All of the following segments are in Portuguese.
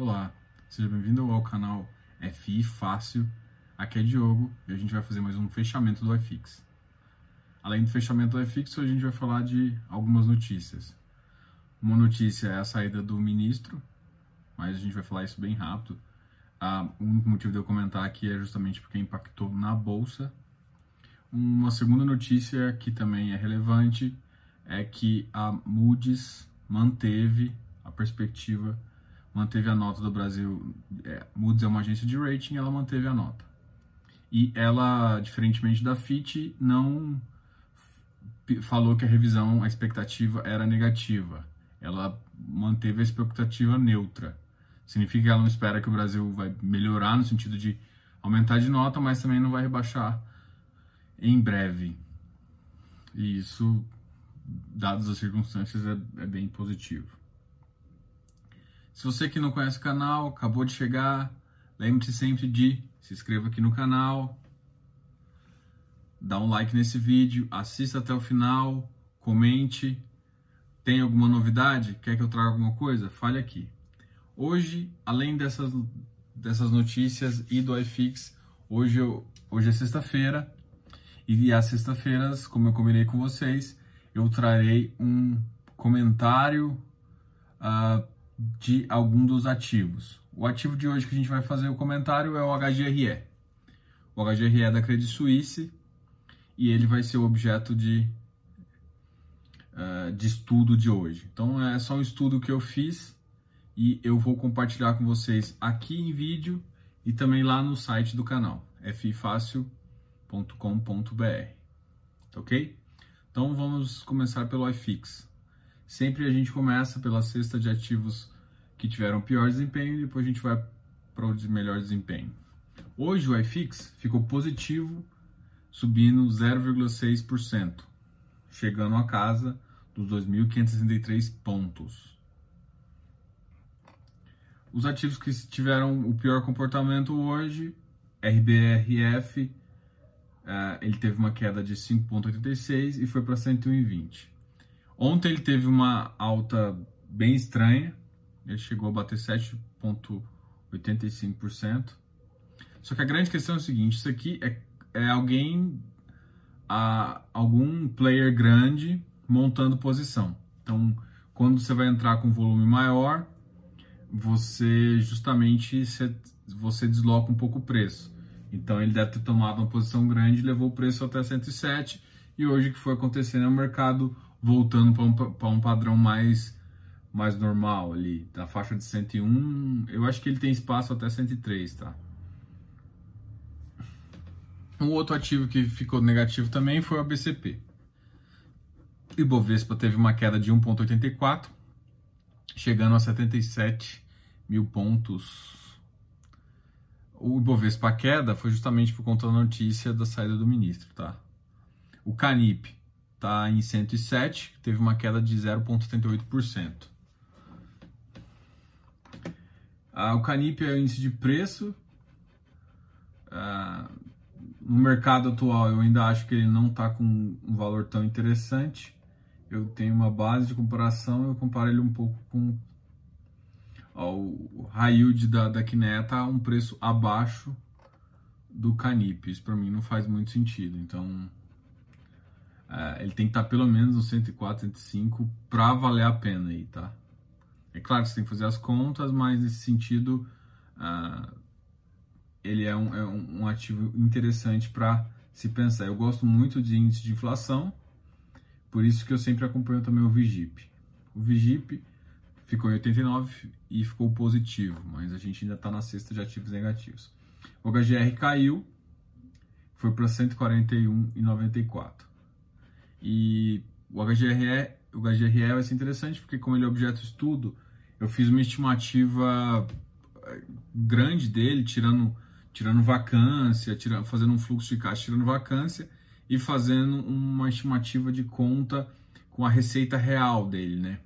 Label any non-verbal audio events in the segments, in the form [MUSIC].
Olá, seja bem-vindo ao canal FI Fácil. Aqui é Diogo e a gente vai fazer mais um fechamento do iFix. Além do fechamento do iFix, a gente vai falar de algumas notícias. Uma notícia é a saída do ministro, mas a gente vai falar isso bem rápido. Ah, o único motivo de eu comentar aqui é justamente porque impactou na bolsa. Uma segunda notícia que também é relevante é que a Moody's manteve a perspectiva manteve a nota do Brasil. É, Moody's é uma agência de rating, ela manteve a nota. E ela, diferentemente da Fitch, não falou que a revisão, a expectativa era negativa. Ela manteve a expectativa neutra. Significa que ela não espera que o Brasil vai melhorar no sentido de aumentar de nota, mas também não vai rebaixar em breve. E isso, dadas as circunstâncias, é, é bem positivo. Se você que não conhece o canal, acabou de chegar, lembre-se sempre de se inscreva aqui no canal, dá um like nesse vídeo, assista até o final, comente. Tem alguma novidade? Quer que eu traga alguma coisa? Fale aqui. Hoje, além dessas, dessas notícias e do iFix, hoje, eu, hoje é sexta-feira e às sexta-feiras, como eu combinei com vocês, eu trarei um comentário uh, de algum dos ativos. O ativo de hoje que a gente vai fazer o comentário é o HGRE. O HGRE é da Credit Suisse e ele vai ser o objeto de, uh, de estudo de hoje. Então é só um estudo que eu fiz e eu vou compartilhar com vocês aqui em vídeo e também lá no site do canal, ffácil.com.br. Ok? Então vamos começar pelo iFix. Sempre a gente começa pela cesta de ativos que tiveram pior desempenho e depois a gente vai para o de melhor desempenho. Hoje o iFix ficou positivo, subindo 0,6%, chegando a casa dos 2.563 pontos. Os ativos que tiveram o pior comportamento hoje, RBRF, eh, ele teve uma queda de 5,86 e foi para 101,20. Ontem ele teve uma alta bem estranha, ele chegou a bater 7,85%. Só que a grande questão é o seguinte: isso aqui é, é alguém, a, algum player grande montando posição. Então, quando você vai entrar com volume maior, você justamente você, desloca um pouco o preço. Então, ele deve ter tomado uma posição grande, levou o preço até 107 e hoje o que foi acontecendo é o mercado voltando para um, um padrão mais mais normal ali, da faixa de 101, eu acho que ele tem espaço até 103, tá? Um outro ativo que ficou negativo também foi o ABCP. Ibovespa teve uma queda de 1,84, chegando a 77 mil pontos. O Ibovespa queda foi justamente por conta da notícia da saída do ministro, tá? O Canip está em 107, teve uma queda de 0,78%. Ah, o Canip é o índice de preço. Ah, no mercado atual, eu ainda acho que ele não está com um valor tão interessante. Eu tenho uma base de comparação, eu comparo ele um pouco com ó, o high yield da, da Kinea tá um preço abaixo do Canip. Isso para mim não faz muito sentido. Então, é, ele tem que estar tá pelo menos no 104, 105 para valer a pena aí, tá? É claro que você tem que fazer as contas, mas nesse sentido, uh, ele é um, é um ativo interessante para se pensar. Eu gosto muito de índice de inflação, por isso que eu sempre acompanho também o Vigip. O Vigip ficou em 89 e ficou positivo, mas a gente ainda está na cesta de ativos negativos. O HGR caiu, foi para 141,94. E o HGR o HGRE vai ser interessante porque como ele é objeto de estudo, eu fiz uma estimativa eh, grande dele, tirando, tirando vacância, tirando, fazendo um fluxo de caixa, tirando vacância e fazendo uma estimativa de conta com a receita real dele, né?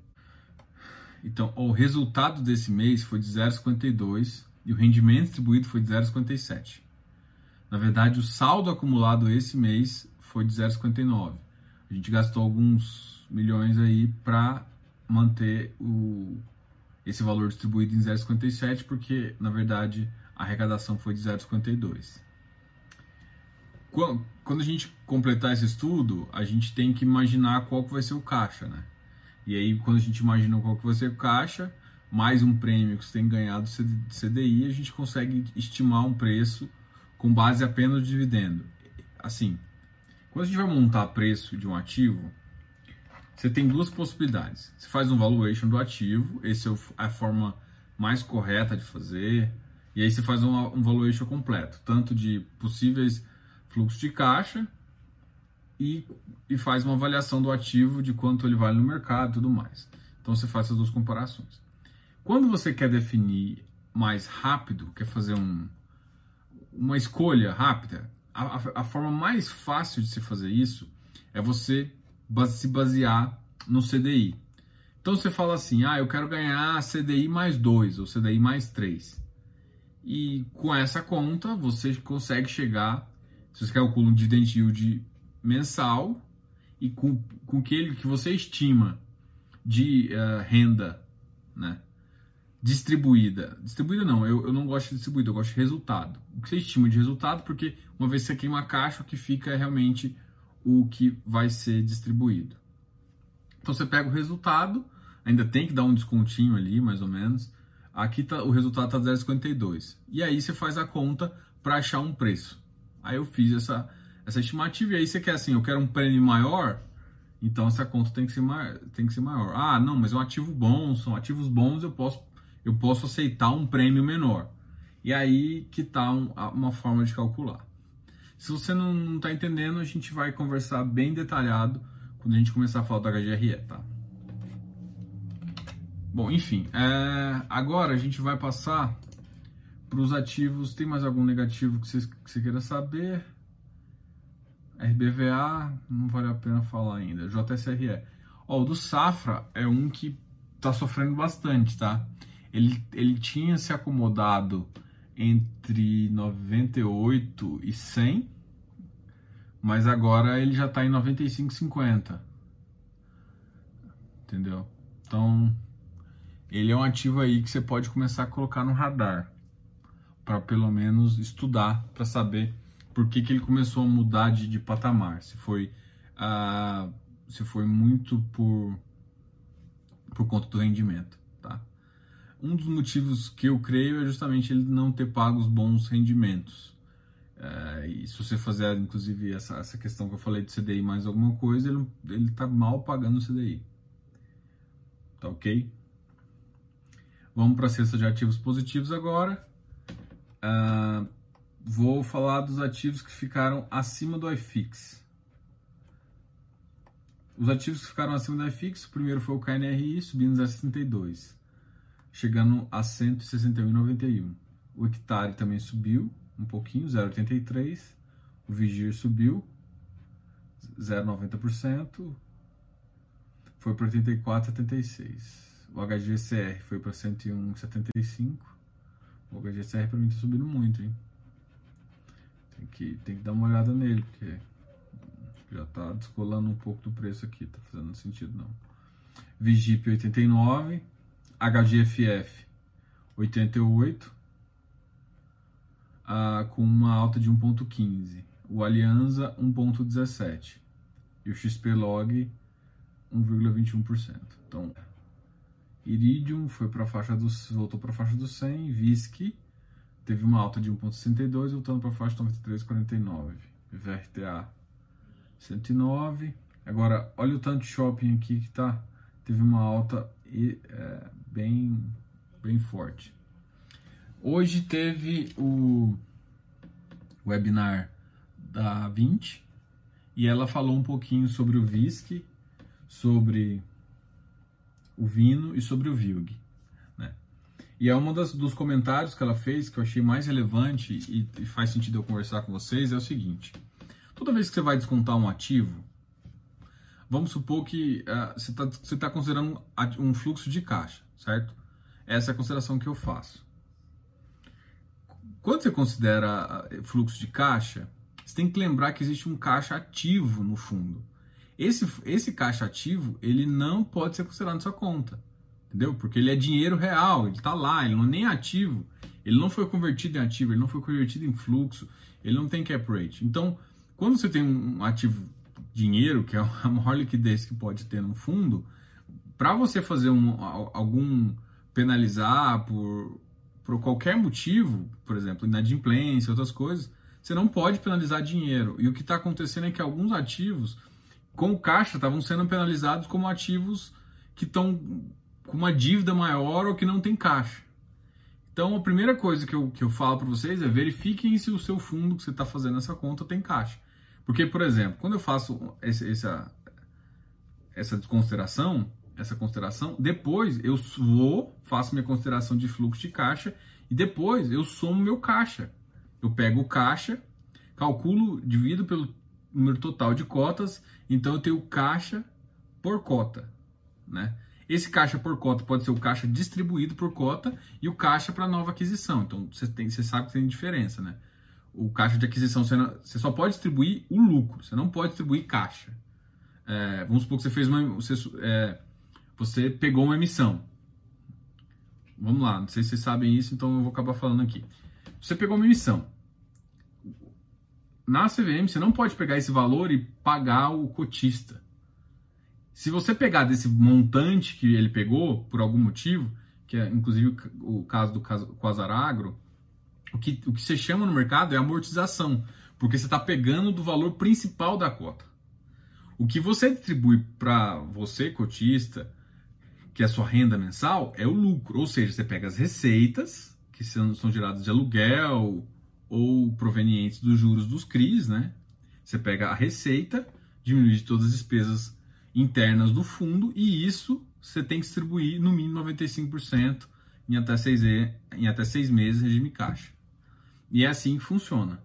Então, o resultado desse mês foi de 0,52 e o rendimento distribuído foi de 0,57. Na verdade, o saldo acumulado esse mês foi de 0,59. A gente gastou alguns milhões aí para manter o, esse valor distribuído em 0,57 porque, na verdade, a arrecadação foi de 0,52. Quando a gente completar esse estudo, a gente tem que imaginar qual que vai ser o caixa, né? E aí, quando a gente imagina qual que vai ser o caixa, mais um prêmio que você tem ganhado de CDI, a gente consegue estimar um preço com base apenas no dividendo. Assim, quando a gente vai montar preço de um ativo, você tem duas possibilidades. Você faz um valuation do ativo, esse é a forma mais correta de fazer, e aí você faz um, um valuation completo, tanto de possíveis fluxos de caixa e, e faz uma avaliação do ativo, de quanto ele vale no mercado e tudo mais. Então você faz essas duas comparações. Quando você quer definir mais rápido, quer fazer um, uma escolha rápida, a, a, forma mais fácil de se fazer isso é você se basear no CDI. Então você fala assim, ah, eu quero ganhar CDI mais 2 ou CDI mais 3. E com essa conta você consegue chegar, se você calcula um dividend yield mensal e com, com aquele que você estima de uh, renda, né? Distribuída. Distribuída não, eu, eu não gosto de distribuída, eu gosto de resultado. O que você estima de resultado, porque uma vez que você queima a caixa, o que fica é realmente o que vai ser distribuído. Então você pega o resultado, ainda tem que dar um descontinho ali, mais ou menos. Aqui tá, o resultado está 0,52. E aí você faz a conta para achar um preço. Aí eu fiz essa, essa estimativa e aí você quer assim, eu quero um prêmio maior, então essa conta tem que ser tem que ser maior. Ah, não, mas é um ativo bom, são ativos bons, eu posso eu posso aceitar um prêmio menor. E aí que está um, uma forma de calcular. Se você não está entendendo, a gente vai conversar bem detalhado quando a gente começar a falar do HGRE, tá? Bom, enfim, é, agora a gente vai passar para os ativos. Tem mais algum negativo que você, que queira saber? RBVA, não vale a pena falar ainda. JSRE. Ó, o do Safra é um que está sofrendo bastante, tá? Ele, ele tinha se acomodado entre 98 e 100, mas agora ele já está em 95,50. Entendeu? Então, ele é um ativo aí que você pode começar a colocar no radar para pelo menos estudar para saber por que, que ele começou a mudar de, de patamar. Se foi, uh, se foi muito por, por conta do rendimento um dos motivos que eu creio é justamente ele não ter pago os bons rendimentos. É, e se você fazer, inclusive, essa, essa questão que eu falei de CDI mais alguma coisa, ele está mal pagando o CDI. Tá ok? Vamos para a cesta de ativos positivos agora. Uh, vou falar dos ativos que ficaram acima do iFix. Os ativos que ficaram acima do iFix, o primeiro foi o KNRI, subindo a 62 chegando a 161,91. O hectare também subiu um pouquinho, 0,83. O Vigir subiu 0,90%, foi para 84,76. O HGCR foi para 101,75. O HGCR para mim está subindo muito, hein? Tem que, tem que dar uma olhada nele, porque já está descolando um pouco do preço aqui, tá fazendo sentido não. Vigip 89, HGFF 88, ah, com uma alta de 1.15. O Alianza 1.17 e o XP Log 1,21%. Então, Iridium foi para a faixa dos voltou para a faixa dos 100, VISC teve uma alta de 1.62 voltando para a faixa de 93,49. VRTA 109. Agora, olha o tanto shopping aqui que tá teve uma alta é, bem, bem forte. Hoje teve o webinar da 20 e ela falou um pouquinho sobre o whisky, sobre o vino e sobre o Vilg. Né? E é um dos comentários que ela fez que eu achei mais relevante e, e faz sentido eu conversar com vocês é o seguinte: toda vez que você vai descontar um ativo, vamos supor que uh, você está tá considerando um fluxo de caixa, certo? Essa é a consideração que eu faço. Quando você considera ah, fluxo de caixa, você tem que lembrar que existe um caixa ativo no fundo. Esse, esse caixa ativo, ele não pode ser considerado na sua conta, entendeu? Porque ele é dinheiro real, ele está lá, ele não é nem ativo, ele não foi convertido em ativo, ele não foi convertido em fluxo, ele não tem cap rate. Então, quando você tem um ativo dinheiro, que é a maior liquidez que pode ter no fundo, para você fazer um, algum penalizar por, por qualquer motivo, por exemplo, inadimplência, outras coisas, você não pode penalizar dinheiro. E o que está acontecendo é que alguns ativos, com caixa, estavam sendo penalizados como ativos que estão com uma dívida maior ou que não tem caixa. Então, a primeira coisa que eu, que eu falo para vocês é verifiquem se o seu fundo que você está fazendo essa conta tem caixa. Porque, por exemplo, quando eu faço esse, essa, essa desconsideração, essa consideração, depois eu vou, faço minha consideração de fluxo de caixa e depois eu somo meu caixa. Eu pego o caixa, calculo, divido pelo número total de cotas, então eu tenho caixa por cota, né? Esse caixa por cota pode ser o caixa distribuído por cota e o caixa para nova aquisição. Então você, tem, você sabe que tem diferença, né? O caixa de aquisição você, não, você só pode distribuir o lucro, você não pode distribuir caixa. É, vamos supor que você fez uma. Você, é, você pegou uma emissão. Vamos lá, não sei se vocês sabem isso, então eu vou acabar falando aqui. Você pegou uma emissão. Na CVM, você não pode pegar esse valor e pagar o cotista. Se você pegar desse montante que ele pegou, por algum motivo, que é inclusive o caso do Quasar Agro, o que, o que você chama no mercado é amortização, porque você está pegando do valor principal da cota. O que você distribui para você, cotista, que é a sua renda mensal, é o lucro. Ou seja, você pega as receitas, que são, são geradas de aluguel ou provenientes dos juros dos CRIs, né? Você pega a receita, diminui todas as despesas internas do fundo e isso você tem que distribuir no mínimo 95% em até seis, em até seis meses regime caixa. E é assim que funciona.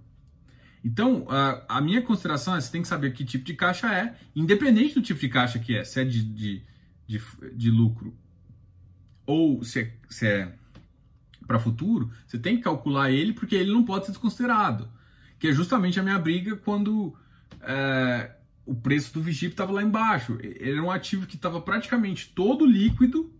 Então, a, a minha consideração é você tem que saber que tipo de caixa é, independente do tipo de caixa que é, se é de, de de, de lucro ou se é, se é para futuro, você tem que calcular ele porque ele não pode ser desconsiderado. Que é justamente a minha briga quando é, o preço do Vigip estava lá embaixo. Ele era um ativo que estava praticamente todo líquido,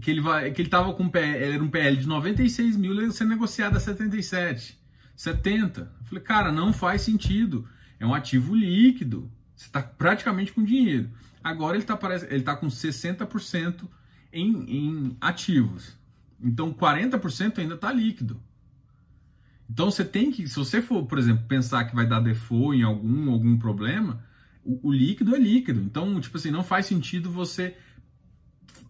que ele vai, que ele estava com ele era um PL de 96 mil, ele ia ser negociado a 77, 70. Eu falei, cara, não faz sentido. É um ativo líquido. Você está praticamente com dinheiro. Agora ele está ele tá com 60% em, em ativos. Então 40% ainda está líquido. Então você tem que, se você for, por exemplo, pensar que vai dar default em algum algum problema, o, o líquido é líquido. Então, tipo assim, não faz sentido você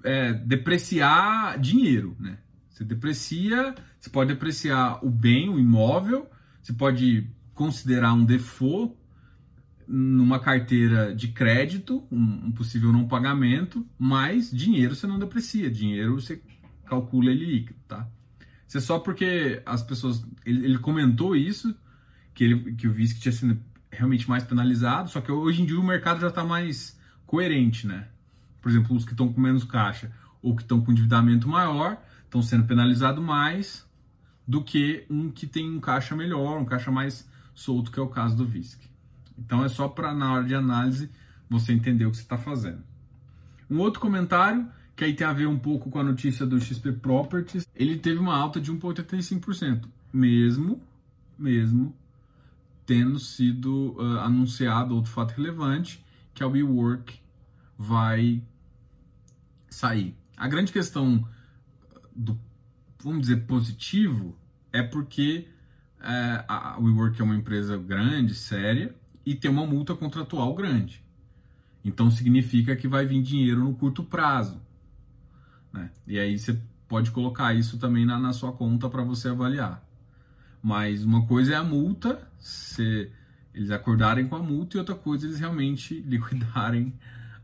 é, depreciar dinheiro, né? Você deprecia, você pode depreciar o bem, o imóvel, você pode considerar um default numa carteira de crédito, um, possível não pagamento, mas dinheiro você não deprecia, dinheiro você calcula ele líquido, tá? Isso é só porque as pessoas. Ele, ele comentou isso, que, ele, que o VISC tinha sido realmente mais penalizado, só que hoje em dia o mercado já está mais coerente, né? Por exemplo, os que estão com menos caixa ou que estão com endividamento maior estão sendo penalizados mais do que um que tem um caixa melhor, um caixa mais solto, que é o caso do VISC. Então é só para na hora de análise você entender o que você está fazendo. Um outro comentário que aí tem a ver um pouco com a notícia do XP Properties, ele teve uma alta de 1,85%, mesmo, mesmo tendo sido uh, anunciado outro fato relevante, que a WeWork vai sair. A grande questão do, vamos dizer, positivo, é porque uh, a WeWork é uma empresa grande, séria, e ter uma multa contratual grande. Então significa que vai vir dinheiro no curto prazo. Né? E aí você pode colocar isso também na, na sua conta para você avaliar. Mas uma coisa é a multa, se eles acordarem com a multa, e outra coisa eles realmente [LAUGHS] liquidarem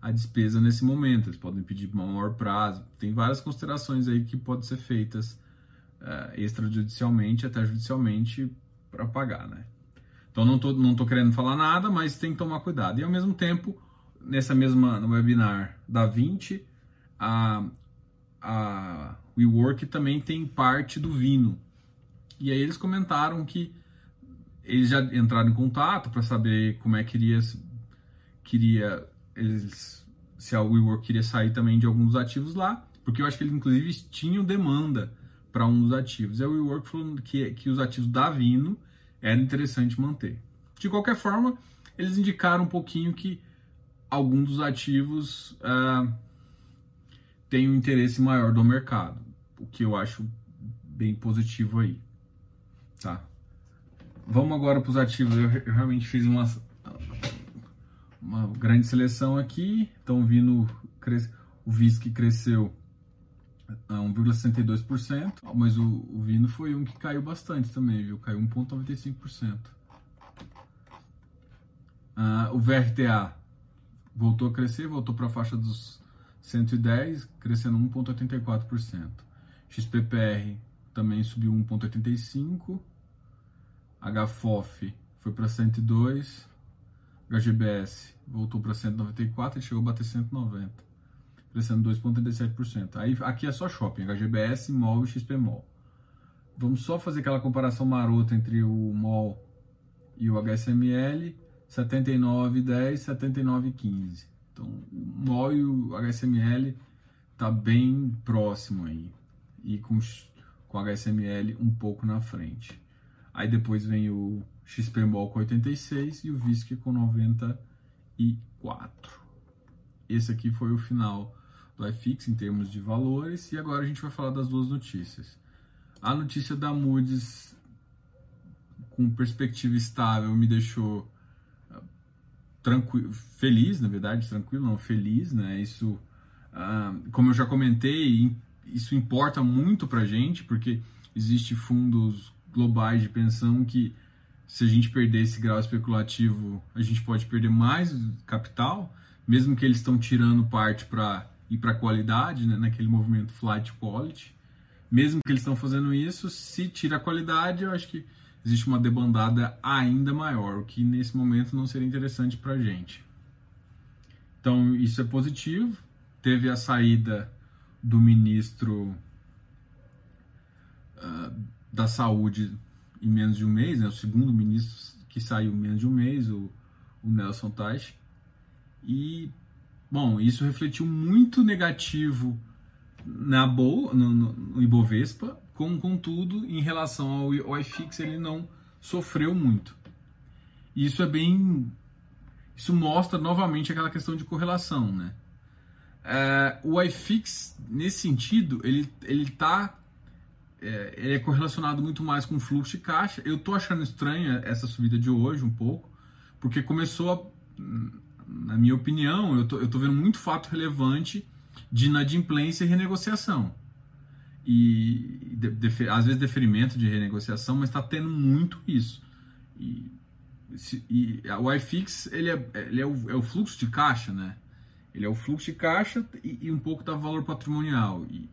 a despesa nesse momento. Eles podem pedir maior prazo. Tem várias considerações aí que podem ser feitas uh, extrajudicialmente, até judicialmente, para pagar, né? Então não tô, não tô querendo falar nada, mas tem que tomar cuidado. E ao mesmo tempo, nessa mesma no webinar da 20, a, a WeWork também tem parte do Vino. E aí eles comentaram que eles já entraram em contato para saber como é que queria, queria eles, se a WeWork queria sair também de alguns ativos lá. porque eu acho que eles inclusive tinham demanda para um dos ativos. É o WeWork falando que, que os ativos da Vino era interessante manter. De qualquer forma, eles indicaram um pouquinho que algum dos ativos uh, tem um interesse maior do mercado, o que eu acho bem positivo aí, tá? Vamos agora para os ativos. Eu, eu, realmente fiz uma, uma grande seleção aqui. Estão vindo o VISC cresceu 1,62%, mas o, o Vino foi um que caiu bastante também, viu? Caiu 1,95%. Uh, o VRTA voltou a crescer, voltou para a faixa dos 110, crescendo 1,84%. XPPR também subiu 1,85%. HFOF foi para 102. HGBS voltou para 194 e chegou a bater 190, crescendo 2,37%. Aí aqui é só shopping, HGBS, MOL e XPMOL. Vamos só fazer aquela comparação marota entre o MOL e o HSML 79,10, 79,15. Então, o MOL e o HSML tá bem próximo aí. E com, com HSML um pouco na frente. Aí depois vem o XPMOL com 86 e o VISC com 94. Esse aqui foi o final do iFix em termos de valores. E agora a gente vai falar das duas notícias. A notícia da Moody's com perspectiva estável me deixou tranquilo, feliz, na verdade, tranquilo, não, feliz, né? Isso, uh, como eu já comentei, isso importa muito para gente, porque existe fundos globais de pensão que se a gente perder esse grau especulativo, a gente pode perder mais capital, mesmo que eles estão tirando parte para ir para qualidade, né, naquele movimento flight quality. Mesmo que eles estão fazendo isso, se tira a qualidade, eu acho que existe uma debandada ainda maior, o que nesse momento não seria interessante para a gente. Então, isso é positivo. Teve a saída do ministro uh, da Saúde em menos de um mês, né? o segundo ministro que saiu em menos de um mês, o, o Nelson Teich. E, bom, isso refletiu muito negativo na boa, no, no, Ibovespa, com, contudo, em relação ao, ao iFix, ele não sofreu muito. Isso é bem. Isso mostra novamente aquela questão de correlação, né? É, o iFix, nesse sentido, ele, ele tá. É, ele é correlacionado muito mais com o fluxo de caixa. Eu tô achando estranha essa subida de hoje um pouco, porque começou a, na minha opinião, eu tô, eu tô vendo muito fato relevante de inadimplência e renegociação e de, de, às vezes deferimento de renegociação, mas está tendo muito isso. E, se, e o iFix ele, é, ele é, o, é, o, fluxo de caixa, né? Ele é o fluxo de caixa e, e um pouco da valor patrimonial. E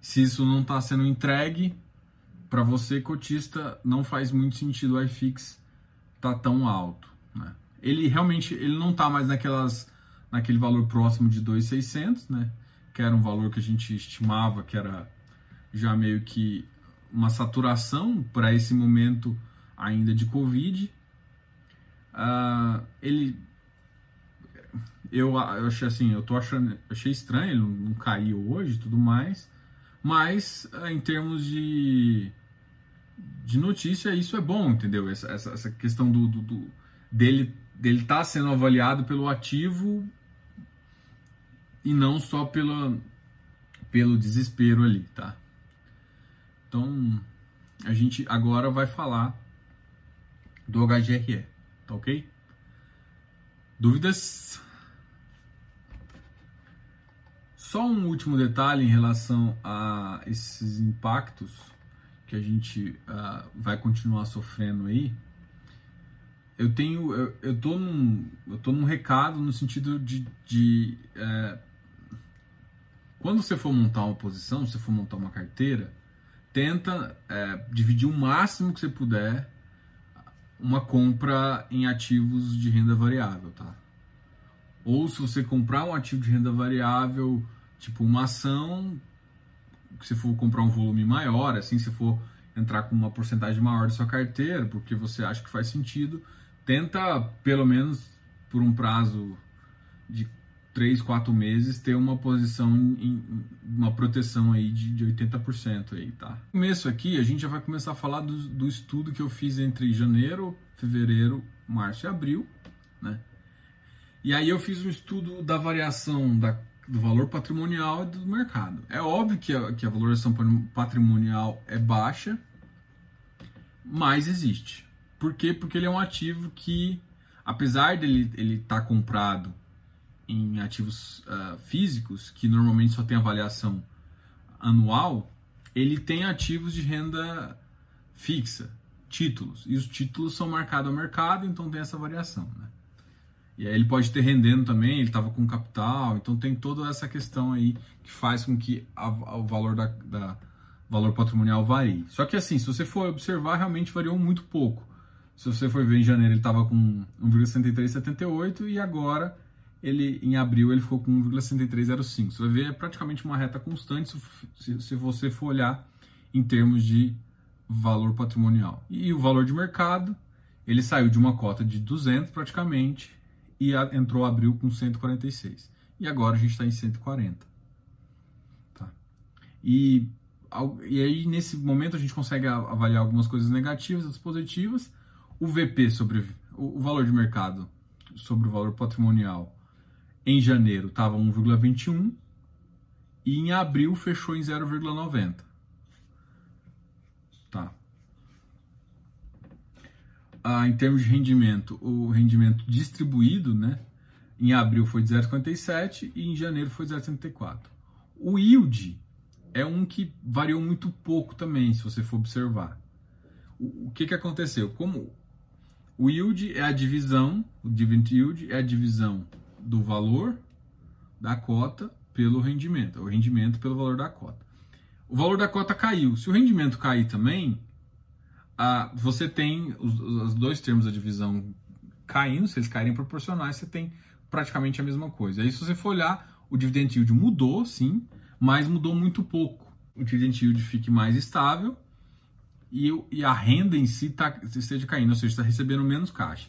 se isso não está sendo entregue para você cotista, não faz muito sentido o iFix tá tão alto, né? Ele realmente ele não está mais naquelas naquele valor próximo de 2.600, né? que era um valor que a gente estimava que era já meio que uma saturação para esse momento ainda de Covid. Uh, ele eu, eu achei assim, eu tô achando, achei estranho ele não, caiu hoje tudo mais, mas uh, em termos de, de notícia, isso é bom, entendeu? Essa, essa, essa questão do, do, do dele dele tá sendo avaliado pelo ativo e não só pela, pelo desespero ali, tá? Então, a gente agora vai falar do HGRE, tá ok? Dúvidas? Só um último detalhe em relação a esses impactos que a gente uh, vai continuar sofrendo aí. Eu tenho, eu, eu tô num, eu tô num recado no sentido de, de uh, quando você for montar uma posição, se você for montar uma carteira, tenta é, dividir o máximo que você puder uma compra em ativos de renda variável, tá? Ou se você comprar um ativo de renda variável, tipo uma ação, se for comprar um volume maior, assim, se for entrar com uma porcentagem maior da sua carteira, porque você acha que faz sentido, tenta pelo menos por um prazo de 3, 4 meses ter uma posição em, uma proteção aí de, de 80% aí, tá? No começo aqui, a gente já vai começar a falar do, do estudo que eu fiz entre janeiro, fevereiro, março e abril, né? E aí eu fiz um estudo da variação da, do valor patrimonial do mercado. É óbvio que a, que a valoração patrimonial é baixa, mas existe. Por quê? Porque ele é um ativo que, apesar dele ele estar tá comprado em ativos uh, físicos, que normalmente só tem avaliação anual, ele tem ativos de renda fixa, títulos. E os títulos são marcados ao mercado, então tem essa variação. Né? E aí ele pode ter rendendo também, ele estava com capital, então tem toda essa questão aí que faz com que a, a, o valor da, da, valor patrimonial varie. Só que assim, se você for observar, realmente variou muito pouco. Se você for ver em janeiro, ele estava com 1,6378 e agora ele em abril ele ficou com 1,6305. Você vai ver é praticamente uma reta constante se, se você for olhar em termos de valor patrimonial. E o valor de mercado, ele saiu de uma cota de 200 praticamente e a, entrou abril com 146. E agora a gente está em 140. Tá? E, e aí nesse momento a gente consegue avaliar algumas coisas negativas, outras positivas. O VP sobre o, valor de mercado sobre o valor patrimonial em janeiro estava 1,21 e em abril fechou em 0,90. Tá. Ah, em termos de rendimento, o rendimento distribuído, né, em abril foi de 0,57 e em janeiro foi de 0,74. O yield é um que variou muito pouco também, se você for observar. O, o que, que aconteceu? Como o yield é a divisão, o dividend yield é a divisão do valor da cota pelo rendimento, o rendimento pelo valor da cota. O valor da cota caiu. Se o rendimento cair também, a, você tem os, os dois termos da divisão caindo, se eles caírem proporcionais, você tem praticamente a mesma coisa. Aí se você for olhar, o dividend yield mudou, sim, mas mudou muito pouco. O dividend yield fique mais estável e, e a renda em si tá, esteja caindo, ou seja, está recebendo menos caixa.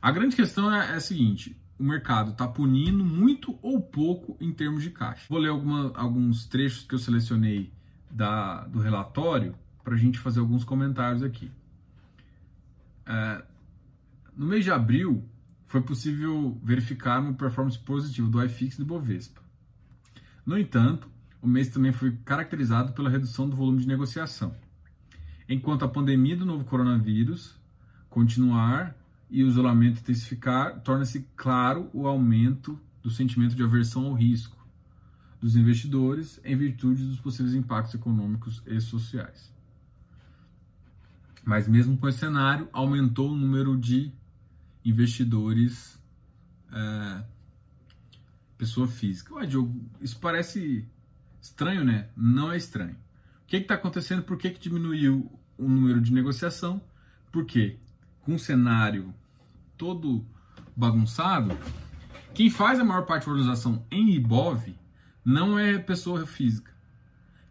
A grande questão é, é a seguinte: o mercado está punindo muito ou pouco em termos de caixa. Vou ler alguma, alguns trechos que eu selecionei da, do relatório para a gente fazer alguns comentários aqui. É, no mês de abril, foi possível verificar uma performance positiva do iFix e do Bovespa. No entanto, o mês também foi caracterizado pela redução do volume de negociação. Enquanto a pandemia do novo coronavírus continuar e o isolamento intensificar, torna-se claro o aumento do sentimento de aversão ao risco dos investidores em virtude dos possíveis impactos econômicos e sociais. Mas mesmo com esse cenário, aumentou o número de investidores é, pessoa física. Ué, Diogo, isso parece estranho, né? Não é estranho. O que está acontecendo? Por que, que diminuiu o número de negociação? Por quê? com um cenário todo bagunçado, quem faz a maior parte da valorização em IBOV não é pessoa física,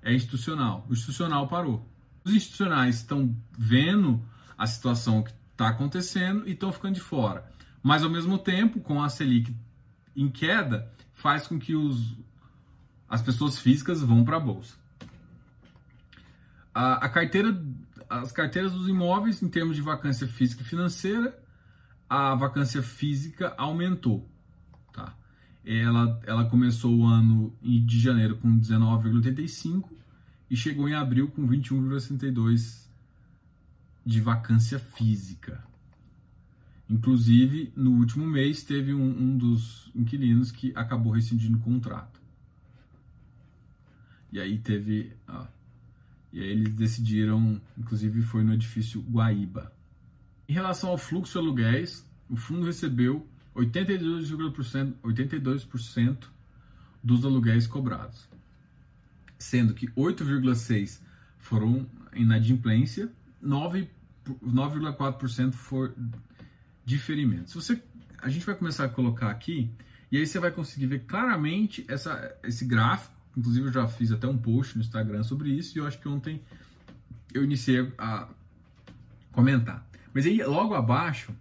é institucional. O institucional parou. Os institucionais estão vendo a situação que está acontecendo e estão ficando de fora. Mas, ao mesmo tempo, com a Selic em queda, faz com que os, as pessoas físicas vão para a Bolsa. A, a carteira as carteiras dos imóveis, em termos de vacância física e financeira, a vacância física aumentou. Tá? Ela, ela começou o ano de janeiro com 19,85 e chegou em abril com 21,62 de vacância física. Inclusive, no último mês, teve um, um dos inquilinos que acabou rescindindo o contrato. E aí teve. Ó, e aí eles decidiram, inclusive foi no edifício Guaíba. Em relação ao fluxo de aluguéis, o fundo recebeu 82%, 82% dos aluguéis cobrados, sendo que 8,6% foram inadimplência, 9,4% for diferimento. Se você, a gente vai começar a colocar aqui, e aí você vai conseguir ver claramente essa, esse gráfico Inclusive, eu já fiz até um post no Instagram sobre isso e eu acho que ontem eu iniciei a comentar. Mas aí, logo abaixo,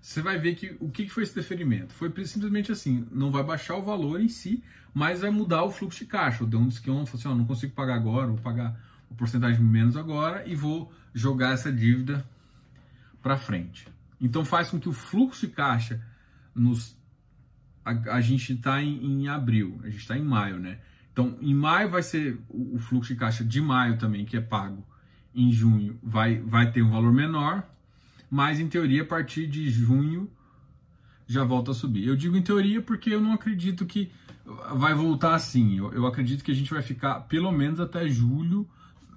você vai ver que o que foi esse deferimento? Foi simplesmente assim, não vai baixar o valor em si, mas vai mudar o fluxo de caixa. Deu um desconto, assim, ó, não consigo pagar agora, vou pagar o porcentagem menos agora e vou jogar essa dívida para frente. Então faz com que o fluxo de caixa nos a, a gente está em, em, abril, a gente está em maio, né? Então em maio vai ser o, fluxo de caixa de maio também que é pago em junho vai vai ter um valor menor mas em teoria a partir de junho já volta a subir. Eu digo em teoria porque eu não acredito que vai voltar assim. Eu, eu acredito que a gente vai ficar pelo menos até julho,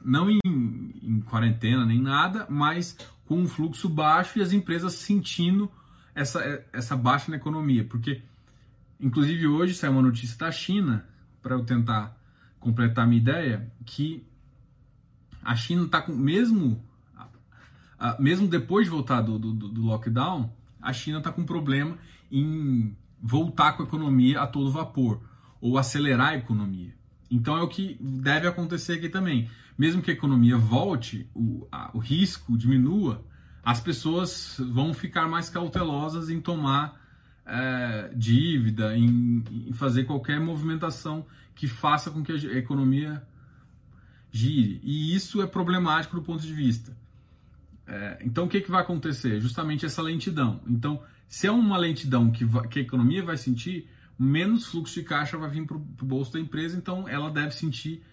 não em, em quarentena nem nada, mas com um fluxo baixo e as empresas sentindo essa, essa baixa na economia. Porque, inclusive, hoje saiu uma notícia da China, para eu tentar completar minha ideia, que a China está com, mesmo mesmo depois de voltar do, do, do lockdown, a China está com problema em voltar com a economia a todo vapor ou acelerar a economia. Então é o que deve acontecer aqui também. Mesmo que a economia volte, o, a, o risco diminua, as pessoas vão ficar mais cautelosas em tomar é, dívida, em, em, fazer qualquer movimentação que faça com que a economia gire. E isso é problemático do ponto de vista é, então, o que, que vai acontecer? Justamente essa lentidão. Então, se é uma lentidão que, que a economia vai sentir, menos fluxo de caixa vai vir para o bolso da empresa, então ela deve sentir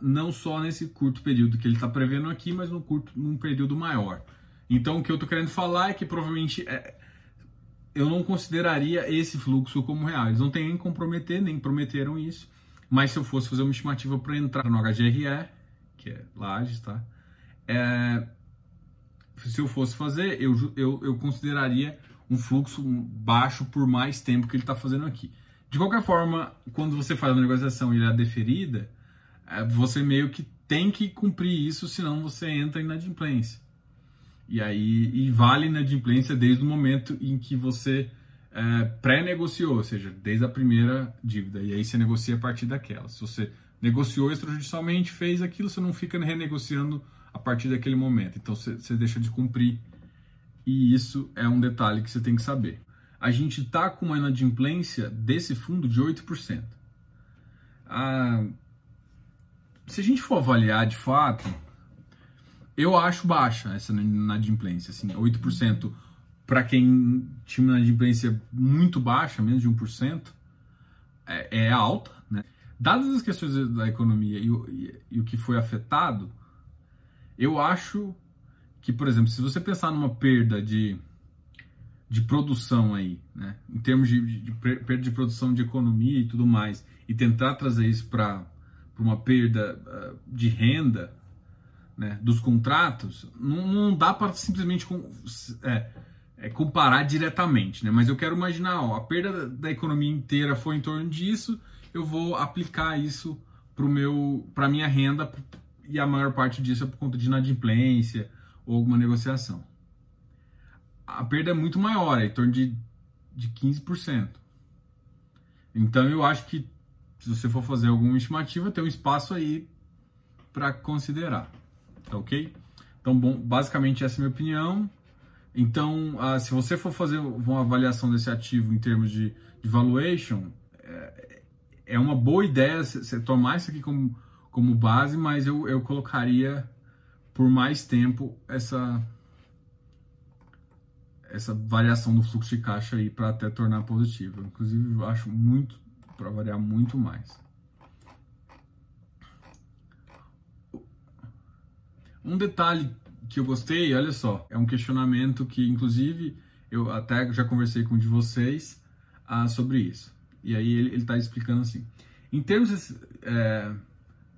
não só nesse curto período que ele está prevendo aqui, mas no curto, num período maior. Então, o que eu estou querendo falar é que provavelmente é, eu não consideraria esse fluxo como real. Eles não têm nem comprometer, nem prometeram isso. Mas se eu fosse fazer uma estimativa para entrar no HGRE, que é Lages, tá? É, se eu fosse fazer, eu, eu, eu consideraria um fluxo baixo por mais tempo que ele está fazendo aqui. De qualquer forma, quando você faz uma negociação e ela é deferida, é, você meio que tem que cumprir isso, senão você entra em inadimplência. E aí e vale inadimplência desde o momento em que você é, pré-negociou, ou seja, desde a primeira dívida. E aí você negocia a partir daquela. Se você negociou extrajudicialmente, fez aquilo, você não fica renegociando a partir daquele momento. Então você deixa de cumprir e isso é um detalhe que você tem que saber. A gente está com uma inadimplência desse fundo de 8%. Ah, se a gente for avaliar de fato, eu acho baixa essa inadimplência. Assim, 8% para quem tinha uma inadimplência muito baixa, menos de 1%, é, é alta. Né? Dadas as questões da economia e o, e, e o que foi afetado, eu acho que, por exemplo, se você pensar numa perda de, de produção aí, né, em termos de, de, perda de produção de economia e tudo mais, e tentar trazer isso para uma perda uh, de renda né, dos contratos, não, não dá para simplesmente com, é, é, comparar diretamente, né? Mas eu quero imaginar, ó, a perda da economia inteira foi em torno disso, eu vou aplicar isso para meu, para minha renda e a maior parte disso é por conta de inadimplência ou alguma negociação. A perda é muito maior, é em torno de, de 15%. Então eu acho que se você for fazer alguma estimativa, tem um espaço aí para considerar, tá ok? Então, bom, basicamente essa é a minha opinião. Então, ah, se você for fazer uma avaliação desse ativo em termos de, de valuation, é, é uma boa ideia você tomar isso aqui como como base, mas eu, eu colocaria por mais tempo essa essa variação do fluxo de caixa aí para até tornar positivo. Inclusive, eu acho muito para variar muito mais. Um detalhe que eu gostei, olha só, é um questionamento que inclusive eu até já conversei com um de vocês ah, sobre isso. E aí ele está explicando assim. Em termos é,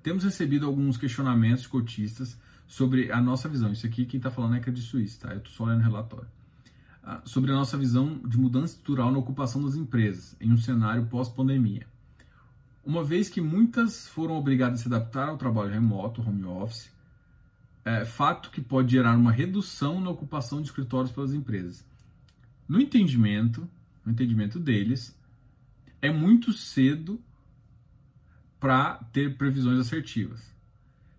temos recebido alguns questionamentos de cotistas sobre a nossa visão. Isso aqui quem está falando é Credit Suisse, tá? Eu estou só lendo o relatório. Ah, sobre a nossa visão de mudança estrutural na ocupação das empresas em um cenário pós-pandemia. Uma vez que muitas foram obrigadas a se adaptar ao trabalho remoto, home office, é, fato que pode gerar uma redução na ocupação de escritórios pelas empresas. No entendimento, no entendimento deles, é muito cedo para ter previsões assertivas.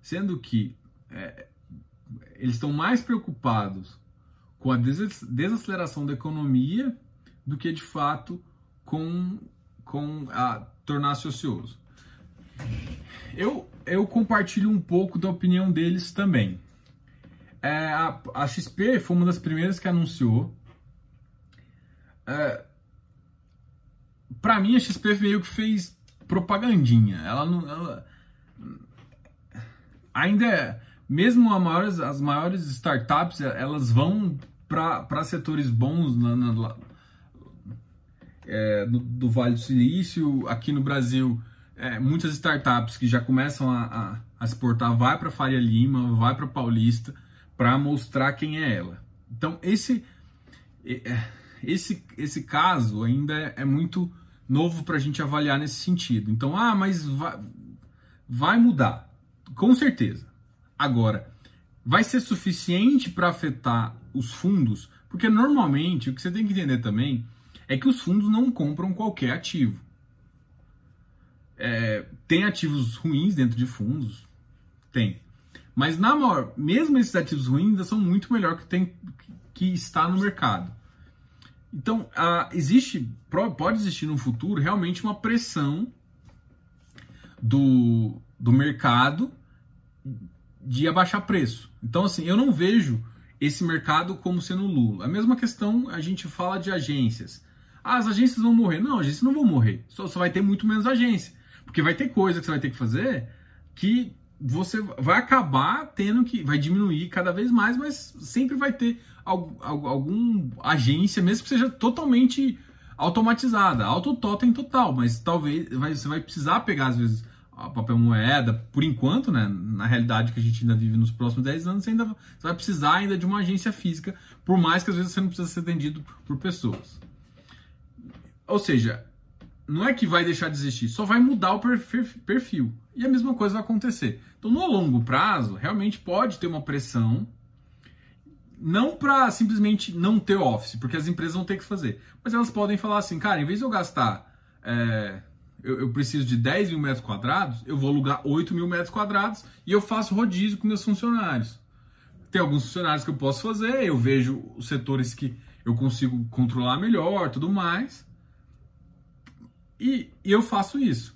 Sendo que é, eles estão mais preocupados com a desaceleração da economia do que de fato com, com a tornar-se ocioso. Eu, eu compartilho um pouco da opinião deles também. É, a, a, XP foi uma das primeiras que anunciou. É, para mim, a XP meio que fez propagandinha. Ela não. Ela, ainda mesmo maiores, as maiores startups, elas vão para setores bons na, na, é, do, Vale do Silício. Aqui no Brasil, é, muitas startups que já começam a, a, a exportar vai para Faria Lima, vai para Paulista, para mostrar quem é ela. Então, esse, é, esse, esse caso ainda é, é muito novo para a gente avaliar nesse sentido. Então, ah, mas vai, vai mudar, com certeza. Agora, vai ser suficiente para afetar os fundos? Porque normalmente o que você tem que entender também é que os fundos não compram qualquer ativo. É, tem ativos ruins dentro de fundos? Tem. Mas na maior, mesmo esses ativos ruins ainda são muito melhor que tem que está no mercado. Então, ah, existe, pode existir no futuro realmente uma pressão do, do mercado de abaixar preço. Então, assim, eu não vejo esse mercado como sendo Lula. A mesma questão a gente fala de agências. Ah, as agências vão morrer. Não, as agências não vão morrer. Só, só vai ter muito menos agência. Porque vai ter coisa que você vai ter que fazer que você vai acabar tendo que. vai diminuir cada vez mais, mas sempre vai ter algum, algum agência, mesmo que seja totalmente automatizada, autototem total, mas talvez vai, você vai precisar pegar às vezes papel moeda, por enquanto, né, na realidade que a gente ainda vive nos próximos 10 anos, você ainda você vai precisar ainda de uma agência física, por mais que às vezes você não precisa ser atendido por pessoas. Ou seja, não é que vai deixar de existir, só vai mudar o perfil. E a mesma coisa vai acontecer. Então, no longo prazo, realmente pode ter uma pressão não para simplesmente não ter office, porque as empresas vão ter que fazer. Mas elas podem falar assim, cara, em vez de eu gastar, é, eu, eu, preciso de 10 mil metros quadrados, eu vou alugar 8 mil metros quadrados e eu faço rodízio com meus funcionários. Tem alguns funcionários que eu posso fazer, eu vejo os setores que eu consigo controlar melhor, tudo mais. E, eu faço isso.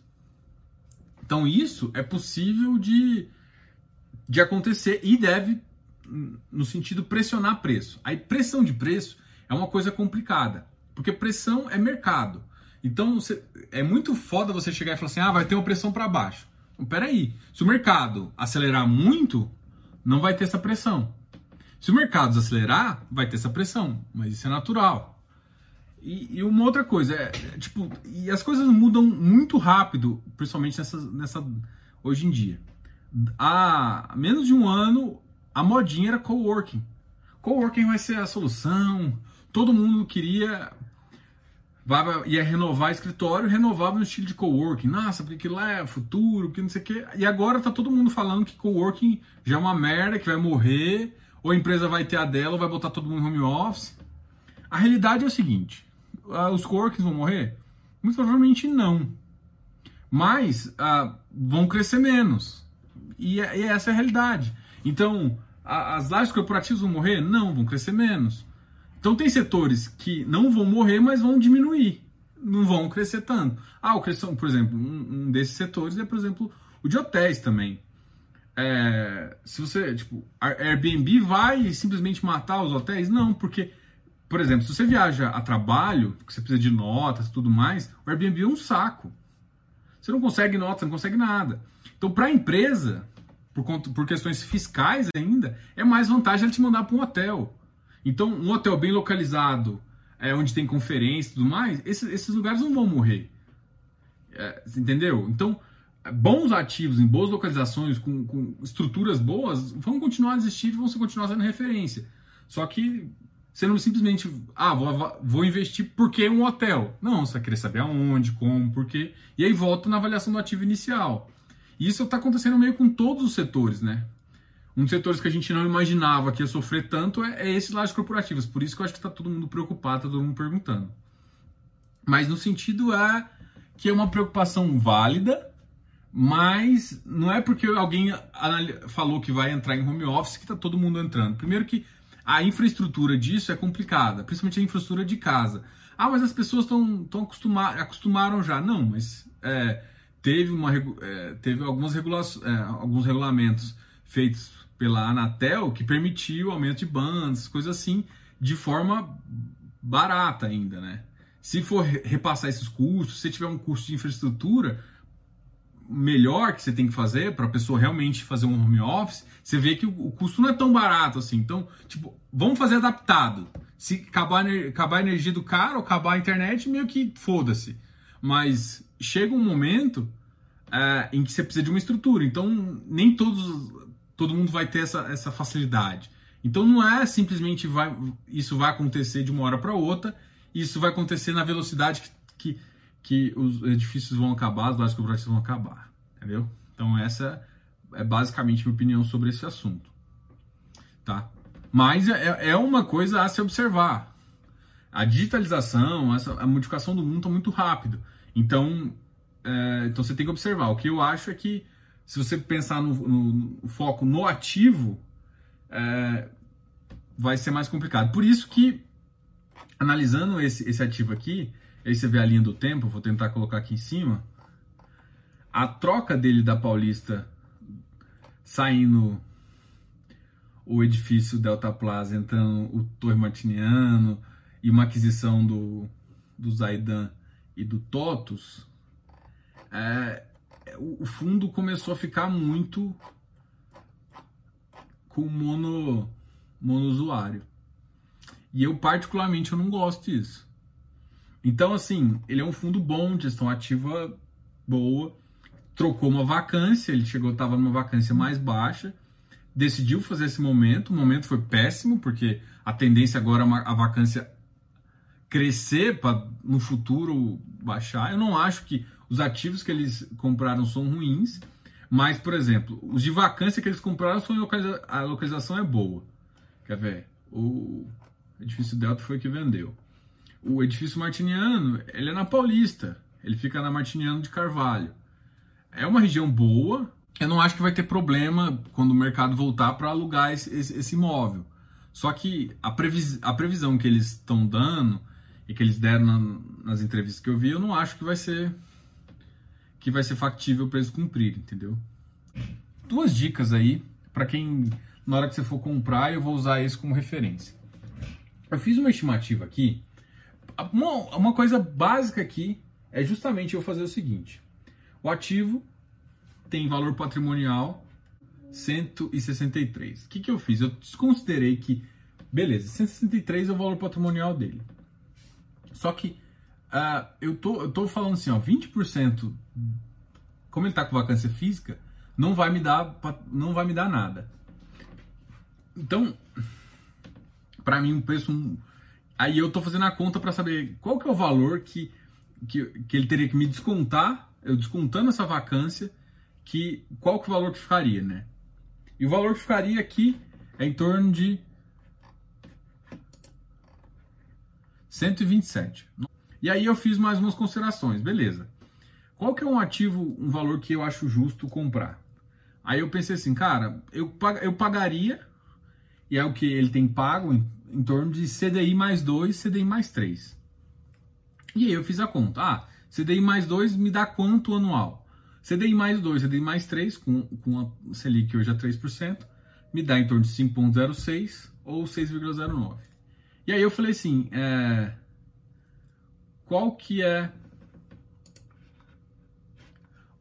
Então isso é possível de, de acontecer e deve no sentido pressionar preço. Aí pressão de preço é uma coisa complicada, porque pressão é mercado. Então você, é muito foda você chegar e falar assim: ah, vai ter uma pressão para baixo. Então, peraí, se o mercado acelerar muito, não vai ter essa pressão. Se o mercado desacelerar, vai ter essa pressão, mas isso é natural. E, e uma outra coisa, é, tipo, e as coisas mudam muito rápido, principalmente nessa, nessa hoje em dia. Há menos de um ano, a modinha era coworking. Coworking vai ser a solução. Todo mundo queria ia renovar escritório, renovava no estilo de coworking. Nossa, porque aquilo lá é futuro, que não sei o quê. E agora tá todo mundo falando que coworking já é uma merda, que vai morrer, ou a empresa vai ter a dela, ou vai botar todo mundo home office. A realidade é o seguinte: ah, os coworkings vão morrer? Muito provavelmente não. Mas uh, vão crescer menos. E, e essa é a realidade. Então, a, as lajes corporativas vão morrer? Não, vão crescer menos. Então tem setores que não vão morrer, mas vão diminuir, não vão crescer tanto. Ah, o crescimento, por exemplo, um, um, desses setores é, por exemplo, o de hotéis também. É, se você, tipo, Airbnb vai simplesmente matar os hotéis? Não, porque, por exemplo, se você viaja a trabalho, que você precisa de notas e tudo mais, o Airbnb é um saco. Você não consegue notas, não consegue nada. Então, para a empresa, por, por questões fiscais ainda, é mais vantagem ela te mandar para um hotel. Então, um hotel bem localizado, é, onde tem conferência e tudo mais, esses, esses lugares não vão morrer. É, entendeu? Então, bons ativos em boas localizações, com, com, estruturas boas, vão continuar a existir e vão continuar sendo referência. Só que você não simplesmente, ah, vou, vou investir porque é um hotel. Não, você vai querer saber aonde, como, porquê. E aí volta na avaliação do ativo inicial. E isso está acontecendo meio com todos os setores, né? Um dos setores que a gente não imaginava que ia sofrer tanto é, é esses lajes corporativos. Por isso que eu acho que está todo mundo preocupado, está todo mundo perguntando. Mas no sentido é que é uma preocupação válida, mas não é porque alguém falou que vai entrar em home office que está todo mundo entrando. Primeiro que a infraestrutura disso é complicada, principalmente a infraestrutura de casa. Ah, mas as pessoas estão acostumar, acostumaram já. Não, mas é, teve, uma, é, teve algumas regula é, alguns regulamentos feitos pela Anatel que permitiu o aumento de bandas, coisas assim, de forma barata ainda, né? Se for repassar esses custos, se tiver um custo de infraestrutura melhor que você tem que fazer para a pessoa realmente fazer um home office, você vê que o, custo não é tão barato assim. Então, tipo, vamos fazer adaptado. Se acabar, acabar a energia do cara ou acabar a internet, meio que foda-se. Mas chega um momento é, em que você precisa de uma estrutura. Então, nem todos, todo mundo vai ter essa, essa facilidade. Então, não é simplesmente vai, isso vai acontecer de uma hora para outra. Isso vai acontecer na velocidade que, que, que os edifícios vão acabar, as bases corporativas vão acabar. Entendeu? Então, essa é basicamente minha opinião sobre esse assunto. Tá? Mas é, é uma coisa a se observar. A digitalização, essa, a modificação do mundo está muito rápido. Então, é, então você tem que observar. O que eu acho é que se você pensar no, no, no foco no ativo, é, vai ser mais complicado. Por isso que, analisando esse, esse ativo aqui, aí você vê a linha do tempo, vou tentar colocar aqui em cima, a troca dele da Paulista saindo o edifício Delta Plaza, entrando o Torre Martiniano e uma aquisição do, do Zaidan e do TOTUS, é, o fundo começou a ficar muito com mono, mono usuário. E eu, particularmente, eu não gosto disso. Então, assim, ele é um fundo bom, gestão ativa boa, trocou uma vacância, ele chegou, estava numa vacância mais baixa, decidiu fazer esse momento, o momento foi péssimo, porque a tendência agora é a vacância crescer para no futuro baixar. Eu não acho que os ativos que eles compraram são ruins, mas, por exemplo, os de vacância que eles compraram, são localiza a localização é boa. Quer ver? O edifício Delta foi que vendeu. O edifício Martiniano, ele é na Paulista. Ele fica na Martiniano de Carvalho é uma região boa. Eu não acho que vai ter problema quando o mercado voltar para alugar esse, esse, esse, imóvel. Só que a, previs, a previsão que eles estão dando e que eles deram na, nas entrevistas que eu vi, eu não acho que vai ser que vai ser factível para eles cumprirem, entendeu? Duas dicas aí para quem na hora que você for comprar, eu vou usar isso como referência. Eu fiz uma estimativa aqui. Uma, uma coisa básica aqui é justamente eu fazer o seguinte: o ativo tem valor patrimonial 163. O que, que eu fiz? Eu desconsiderei que, beleza, 163 é o valor patrimonial dele. Só que uh, eu, tô, eu tô falando assim, ó, 20%, como ele está com vacância física, não vai me dar, não vai me dar nada. Então, para mim, um preço. Aí eu tô fazendo a conta para saber qual que é o valor que, que, que ele teria que me descontar eu descontando essa vacância, que qual que é o valor que ficaria, né? E o valor que ficaria aqui é em torno de 127. E aí eu fiz mais umas considerações, beleza. Qual que é um ativo, um valor que eu acho justo comprar? Aí eu pensei assim, cara, eu, eu pagaria, e é o que ele tem pago, em, torno de CDI mais 2, CDI mais 3. E aí eu fiz a conta. Ah, CDI mais 2 me dá quanto anual? CDI mais 2, CDI mais 3, com, com a Selic hoje a 3%, me dá em torno de 5,06 ou 6,09. E aí eu falei assim, é, qual que é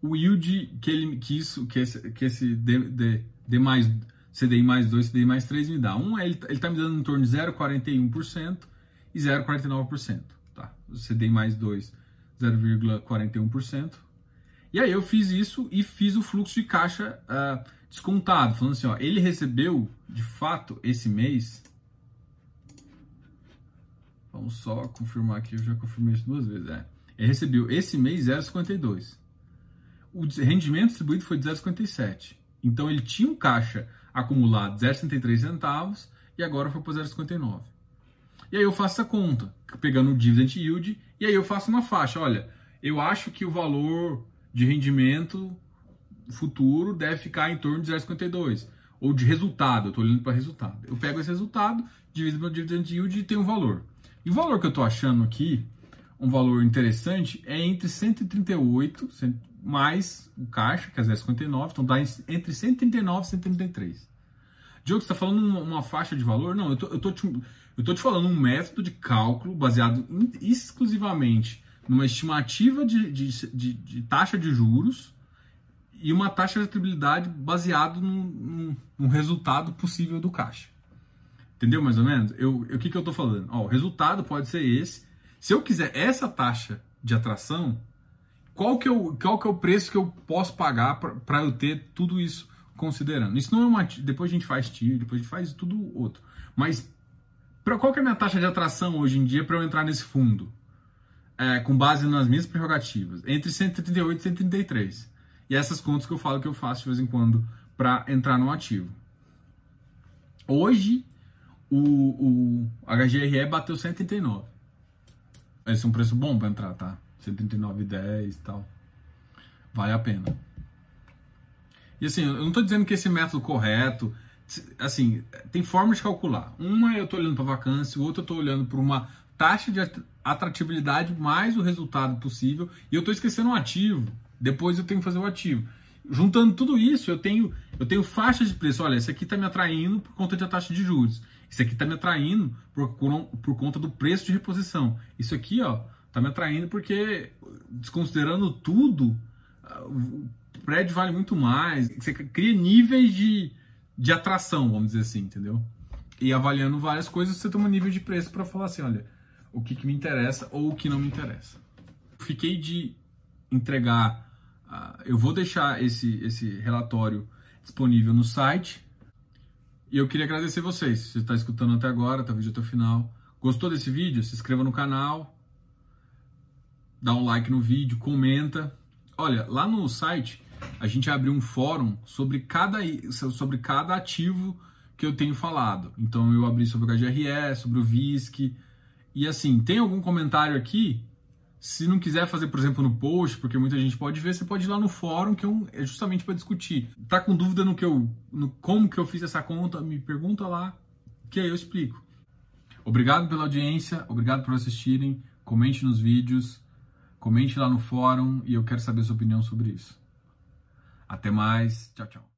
o yield que, ele, que, isso, que esse, que esse D, D, D mais, CDI mais 2, CDI mais 3 me dá? Um, ele está me dando em torno de 0,41% e 0,49%. Tá? CDI mais 2 0,41%. E aí eu fiz isso e fiz o fluxo de caixa uh, descontado, falando assim, ó, ele recebeu de fato esse mês. Vamos só confirmar aqui, eu já confirmei isso duas vezes. É. Ele recebeu esse mês 0,52. O rendimento distribuído foi de 0,57. Então ele tinha um caixa acumulado 0,63 centavos e agora foi para 0,59. E aí eu faço essa conta, pegando o dividend yield, e aí eu faço uma faixa. Olha, eu acho que o valor de rendimento futuro deve ficar em torno de 0,52. ou de resultado, eu estou olhando para resultado. Eu pego esse resultado, divido pelo dividend yield e tem um valor. E o valor que eu estou achando aqui, um valor interessante, é entre 138 mais o caixa, que é 0,59, então dá entre 139 e 133. Diogo, você está falando uma, uma, faixa de valor? Não, eu tô, eu, tô te, eu tô te falando um método de cálculo baseado in, exclusivamente numa estimativa de, de, de, de taxa de juros e uma taxa de rentabilidade baseado num, num, resultado possível do caixa. Entendeu mais ou menos? Eu, o que, que eu estou falando? Ó, o resultado pode ser esse. Se eu quiser essa taxa de atração, qual que, é o, qual que é o preço que eu posso pagar para eu ter tudo isso considerando? Isso não é uma. Depois a gente faz tiro, depois a gente faz tudo outro. Mas pra, qual que é a minha taxa de atração hoje em dia para eu entrar nesse fundo? É, com base nas minhas prerrogativas, entre 138 e 133. E essas contas que eu falo que eu faço de vez em quando para entrar no ativo. Hoje, o, o HGRE bateu 139. Esse é um preço bom para entrar, tá? 139,10 e tal. Vale a pena. E assim, eu não estou dizendo que esse método correto, assim, tem formas de calcular. Uma eu estou olhando para vacância, o outro eu estou olhando para uma taxa de atratividade mais o resultado possível, e eu estou esquecendo um ativo. Depois eu tenho que fazer o ativo. Juntando tudo isso, eu tenho eu tenho faixas de preço. Olha, esse aqui está me atraindo por conta da taxa de juros. Esse aqui está me atraindo por, por, conta do preço de reposição. Isso aqui, ó, está me atraindo porque, desconsiderando tudo, o prédio vale muito mais. Você cria níveis de, de atração, vamos dizer assim, entendeu? E avaliando várias coisas, você toma um nível de preço para falar assim, olha, o que, que me interessa ou o que não me interessa. Fiquei de entregar Uh, eu vou deixar esse, esse relatório disponível no site. E eu queria agradecer vocês. Você está escutando até agora, tá o vídeo até o final. Gostou desse vídeo? Se inscreva no canal. Dá um like no vídeo, comenta. Olha, lá no site a gente abriu um fórum sobre cada, sobre cada ativo que eu tenho falado. Então eu abri sobre o HGRE, sobre o VISC. E assim, tem algum comentário aqui? Se não quiser fazer, por exemplo, no post, porque muita gente pode ver, você pode ir lá no fórum, que é, é justamente para discutir. Tá com dúvida no que eu, no como que eu fiz essa conta? Me pergunta lá, que aí eu explico. Obrigado pela audiência, obrigado por assistirem. Comente nos vídeos, comente lá no fórum e eu quero saber sua opinião sobre isso. Até mais, tchau, tchau.